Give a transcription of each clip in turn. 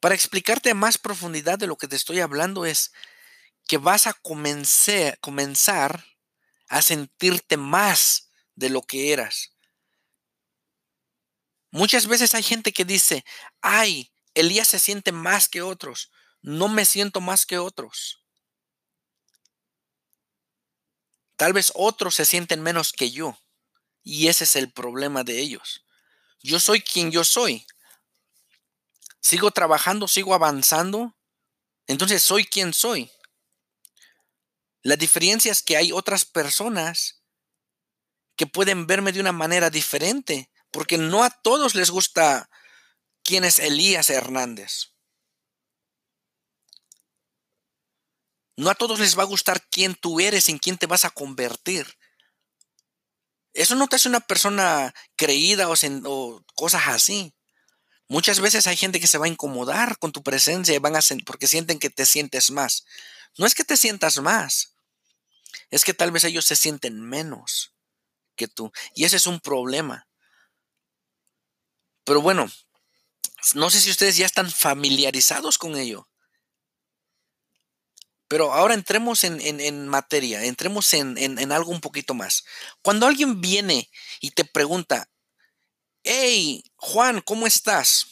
Para explicarte a más profundidad de lo que te estoy hablando es que vas a comenzar, a sentirte más de lo que eras. Muchas veces hay gente que dice, ay, Elías se siente más que otros, no me siento más que otros. Tal vez otros se sienten menos que yo y ese es el problema de ellos. Yo soy quien yo soy. Sigo trabajando, sigo avanzando, entonces soy quien soy. La diferencia es que hay otras personas que pueden verme de una manera diferente, porque no a todos les gusta quién es Elías Hernández. No a todos les va a gustar quién tú eres, en quién te vas a convertir. Eso no te hace una persona creída o, cosas así. Muchas veces hay gente que se va a incomodar con tu presencia y van a porque sienten que te sientes más. No es que te sientas más, es que tal vez ellos se sienten menos que tú. Y ese es un problema. Pero bueno, no sé si ustedes ya están familiarizados con ello. Pero ahora entremos en, materia, entremos en, en, algo un poquito más. Cuando alguien viene y te pregunta, hey, Juan, ¿cómo estás?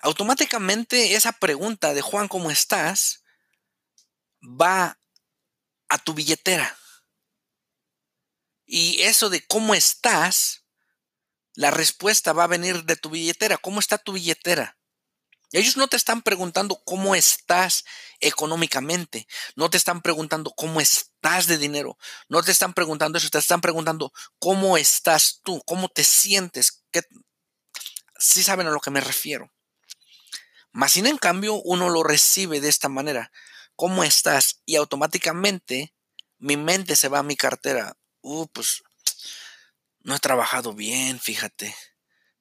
Automáticamente esa pregunta de Juan, ¿cómo estás? va a tu billetera. Y eso de cómo estás, la respuesta va a venir de tu billetera. ¿Cómo está tu billetera? Ellos no te están preguntando cómo estás económicamente, no te están preguntando cómo estás de dinero, no te están preguntando eso, te están preguntando cómo estás tú, cómo te sientes, que sí saben a lo que me refiero. Más sin en cambio uno lo recibe de esta manera, ¿cómo estás? Y automáticamente mi mente se va a mi cartera. Uh, pues no he trabajado bien, fíjate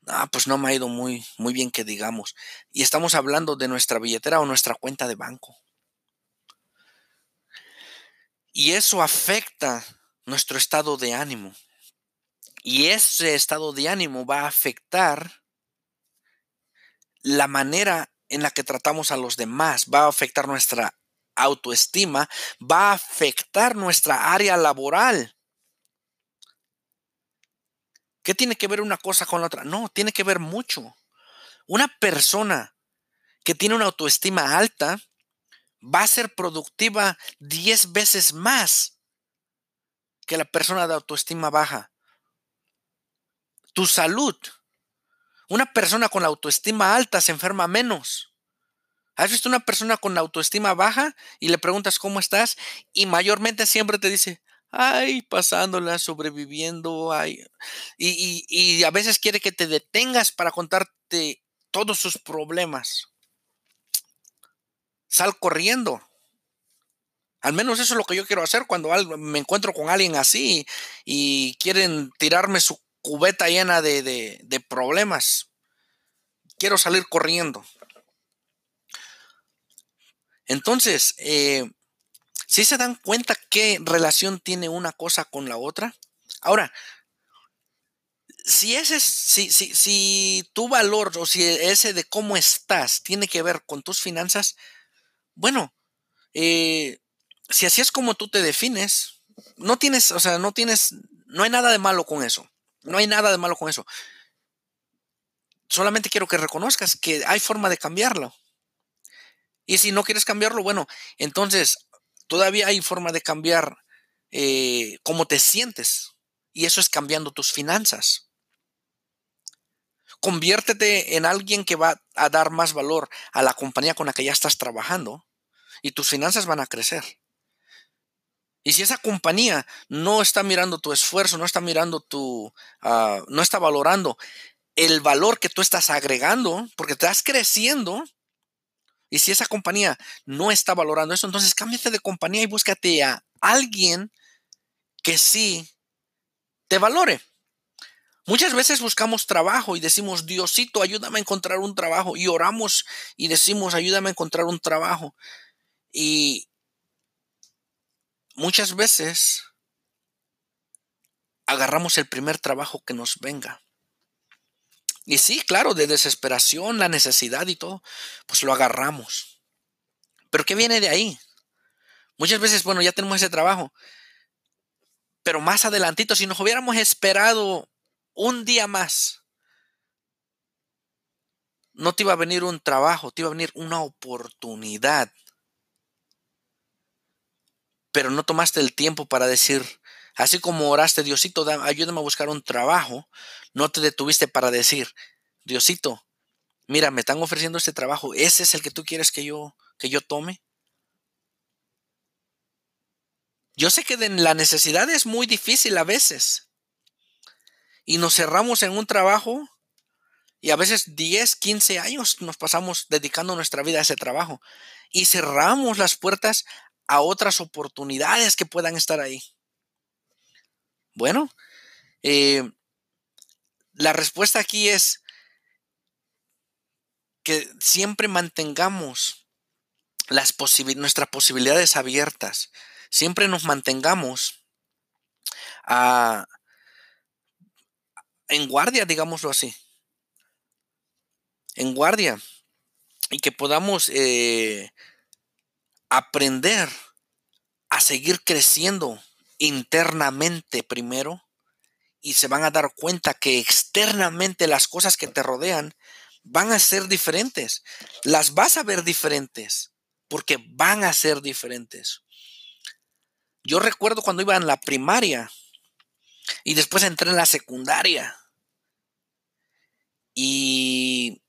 ah, pues no me ha ido muy, muy bien que digamos. Y estamos hablando de nuestra billetera o nuestra cuenta de banco. Y eso afecta nuestro estado de ánimo. Y ese estado de ánimo va a afectar la manera en la que tratamos a los demás, va a afectar nuestra autoestima, va a afectar nuestra área laboral. ¿Qué tiene que ver una cosa con la otra? No, tiene que ver mucho. Una persona que tiene una autoestima alta va a ser productiva 10 veces más que la persona de autoestima baja. Tu salud. Una persona con autoestima alta se enferma menos. ¿Has visto una persona con autoestima baja y le preguntas cómo estás? Y mayormente siempre te dice, ay, pasándola, sobreviviendo, ay. Y, y, a veces quiere que te detengas para contarte todos sus problemas. Sal corriendo. Al menos eso es lo que yo quiero hacer cuando me encuentro con alguien así y quieren tirarme su cubeta llena de, de, de problemas. Quiero salir corriendo. Entonces, eh, ¿Sí se dan cuenta qué relación tiene una cosa con la otra? Ahora, si ese si, si, si tu valor o si ese de cómo estás tiene que ver con tus finanzas, bueno, eh, si así es como tú te defines, no tienes, o sea, no tienes, no hay nada de malo con eso. No hay nada de malo con eso. Solamente quiero que reconozcas que hay forma de cambiarlo. Y si no quieres cambiarlo, bueno, entonces todavía hay forma de cambiar eh, cómo te sientes. Y eso es cambiando tus finanzas. Conviértete en alguien que va a dar más valor a la compañía con la que ya estás trabajando y tus finanzas van a crecer. Y si esa compañía no está mirando tu esfuerzo, no está mirando tu, ah, no está valorando el valor que tú estás agregando, porque estás creciendo, y si esa compañía no está valorando eso, entonces cámbiate de compañía y búscate a alguien que sí te valore. Muchas veces buscamos trabajo y decimos, Diosito, ayúdame a encontrar un trabajo. Y oramos y decimos, ayúdame a encontrar un trabajo. Y muchas veces agarramos el primer trabajo que nos venga. Y sí, claro, de desesperación, la necesidad y todo, pues lo agarramos. Pero ¿qué viene de ahí? Muchas veces, bueno, ya tenemos ese trabajo, pero más adelantito, si nos hubiéramos esperado un día más, no te iba a venir un trabajo, te iba a venir una oportunidad. Pero no tomaste el tiempo para decir, así como oraste, Diosito, ayúdame a buscar un trabajo, no te detuviste para decir, Diosito, mira, me están ofreciendo este trabajo, ese es el que tú quieres que yo que yo tome. Yo sé que la necesidad es muy difícil a veces. Y nos cerramos en un trabajo y a veces 10, 15 años nos pasamos dedicando nuestra vida a ese trabajo. Y cerramos las puertas a otras oportunidades que puedan estar ahí. Bueno, eh, la respuesta aquí es que siempre mantengamos nuestras posibilidades abiertas. Siempre nos mantengamos ah, en guardia, digámoslo así. En guardia. Y que podamos eh, aprender a seguir creciendo internamente primero y se van a dar cuenta que externamente las cosas que te rodean van a ser diferentes. Las vas a ver diferentes porque van a ser diferentes. Yo recuerdo cuando iba en la primaria y después entré en la secundaria y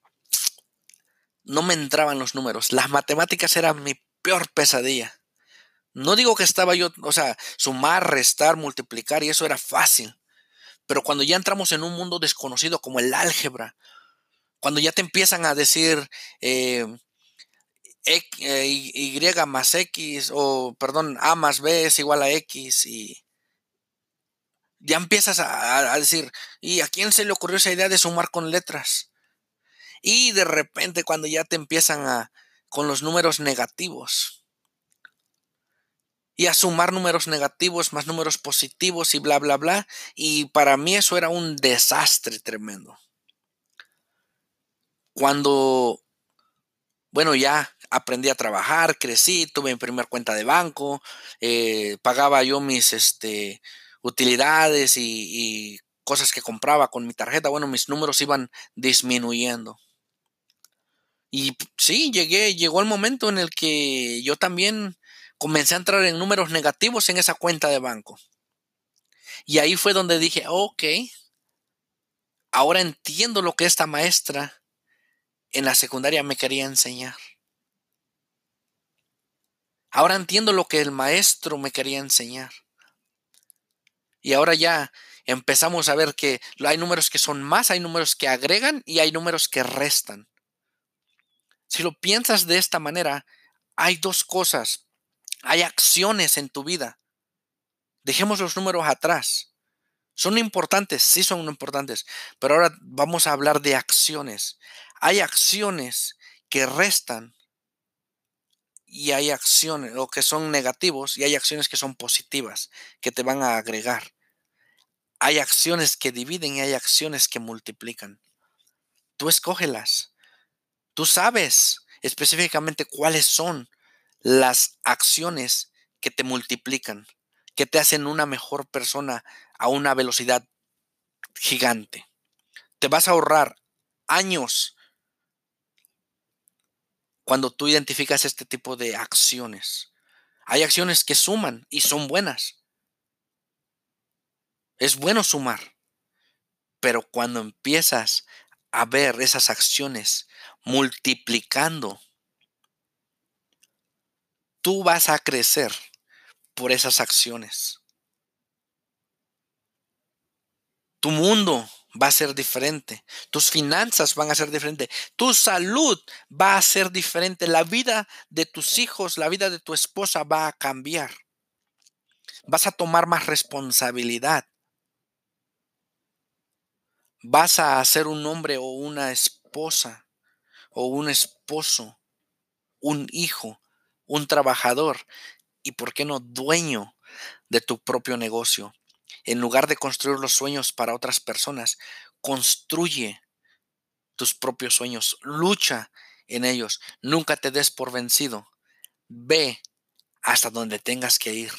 no me entraban los números. Las matemáticas eran mi peor pesadilla. No digo que estaba yo, o sea, sumar, restar, multiplicar y eso era fácil. Pero cuando ya entramos en un mundo desconocido como el álgebra, cuando ya te empiezan a decir eh, eh, y, más X, o perdón, A más B es igual a X, y ya empiezas a, a, decir, ¿y a quién se le ocurrió esa idea de sumar con letras? Y de repente cuando ya te empiezan a, con los números negativos, y a sumar números negativos más números positivos y bla, bla, bla, y para mí eso era un desastre tremendo. Cuando bueno, ya aprendí a trabajar, crecí, tuve mi primera cuenta de banco, eh, pagaba yo mis este, utilidades y, y, cosas que compraba con mi tarjeta. Bueno, mis números iban disminuyendo. Y sí, llegué, llegó el momento en el que yo también comencé a entrar en números negativos en esa cuenta de banco. Y ahí fue donde dije, ok, ahora entiendo lo que esta maestra en la secundaria me quería enseñar. Ahora entiendo lo que el maestro me quería enseñar. Y ahora ya empezamos a ver que hay números que son más, hay números que agregan y hay números que restan. Si lo piensas de esta manera, hay dos cosas. Hay acciones en tu vida. Dejemos los números atrás. Son importantes, sí son importantes, pero ahora vamos a hablar de acciones. Hay acciones que restan y hay acciones o que son negativos y hay acciones que son positivas, que te van a agregar. Hay acciones que dividen y hay acciones que multiplican. Tú escógelas. Tú sabes específicamente cuáles son las acciones que te multiplican, que te hacen una mejor persona a una velocidad gigante. Te vas a ahorrar años cuando tú identificas este tipo de acciones. Hay acciones que suman y son buenas. Es bueno sumar, pero cuando empiezas a ver esas acciones multiplicando, tú vas a crecer por esas acciones. Tu mundo va a ser diferente, tus finanzas van a ser diferentes, tu salud va a ser diferente, la vida de tus hijos, la vida de tu esposa va a cambiar. Vas a tomar más responsabilidad. Vas a ser un hombre o una esposa o un esposo, un hijo, un trabajador y, ¿por qué no, dueño de tu propio negocio? En lugar de construir los sueños para otras personas, construye tus propios sueños, lucha en ellos, nunca te des por vencido, ve hasta donde tengas que ir.